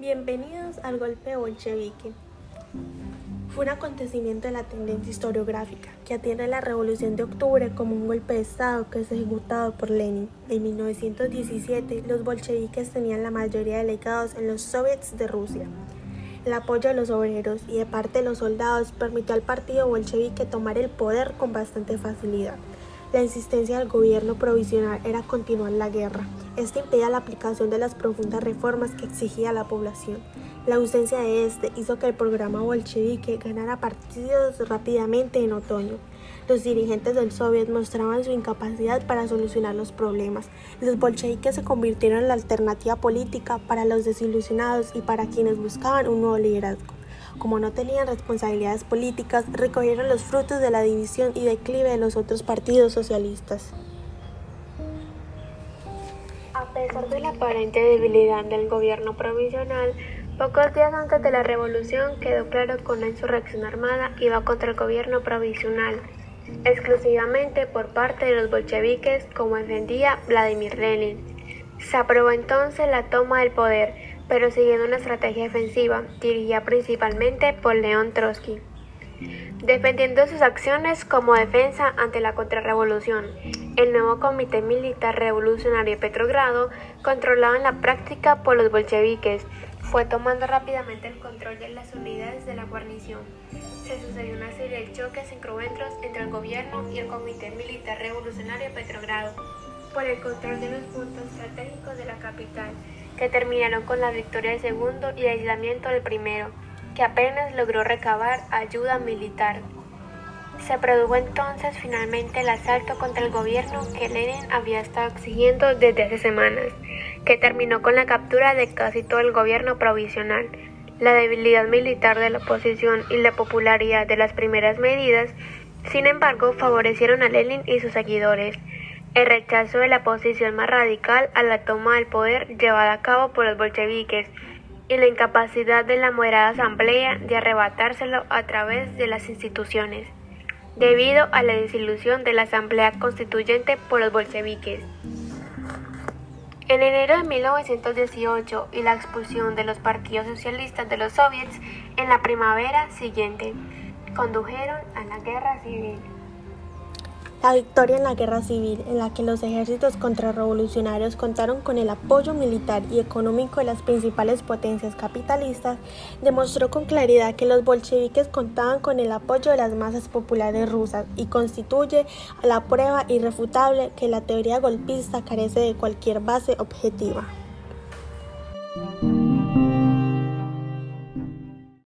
Bienvenidos al golpe bolchevique. Fue un acontecimiento de la tendencia historiográfica que atiende a la Revolución de Octubre como un golpe de Estado que es ejecutado por Lenin. En 1917, los bolcheviques tenían la mayoría de delegados en los soviets de Rusia. El apoyo de los obreros y de parte de los soldados permitió al partido bolchevique tomar el poder con bastante facilidad. La insistencia del gobierno provisional era continuar la guerra. Este impedía la aplicación de las profundas reformas que exigía la población. La ausencia de este hizo que el programa bolchevique ganara partidos rápidamente en otoño. Los dirigentes del Soviet mostraban su incapacidad para solucionar los problemas. Los bolcheviques se convirtieron en la alternativa política para los desilusionados y para quienes buscaban un nuevo liderazgo como no tenían responsabilidades políticas, recogieron los frutos de la división y declive de los otros partidos socialistas. A pesar de la aparente debilidad del gobierno provisional, pocos días antes de la revolución quedó claro que una insurrección armada iba contra el gobierno provisional, exclusivamente por parte de los bolcheviques, como defendía Vladimir Lenin. Se aprobó entonces la toma del poder, pero siguiendo una estrategia defensiva dirigida principalmente por León Trotsky, defendiendo sus acciones como defensa ante la contrarrevolución. El nuevo Comité Militar Revolucionario de Petrogrado, controlado en la práctica por los bolcheviques, fue tomando rápidamente el control de las unidades de la guarnición. Se sucedió una serie de choques encuentros entre el gobierno y el Comité Militar Revolucionario de Petrogrado por el control de los puntos estratégicos de la capital que terminaron con la victoria del segundo y el aislamiento del primero, que apenas logró recabar ayuda militar. Se produjo entonces finalmente el asalto contra el gobierno que Lenin había estado exigiendo desde hace semanas, que terminó con la captura de casi todo el gobierno provisional. La debilidad militar de la oposición y la popularidad de las primeras medidas, sin embargo, favorecieron a Lenin y sus seguidores, el rechazo de la posición más radical a la toma del poder llevada a cabo por los bolcheviques y la incapacidad de la moderada asamblea de arrebatárselo a través de las instituciones, debido a la desilusión de la asamblea constituyente por los bolcheviques. En enero de 1918 y la expulsión de los partidos socialistas de los soviets en la primavera siguiente condujeron a la guerra civil. La victoria en la guerra civil, en la que los ejércitos contrarrevolucionarios contaron con el apoyo militar y económico de las principales potencias capitalistas, demostró con claridad que los bolcheviques contaban con el apoyo de las masas populares rusas y constituye la prueba irrefutable que la teoría golpista carece de cualquier base objetiva.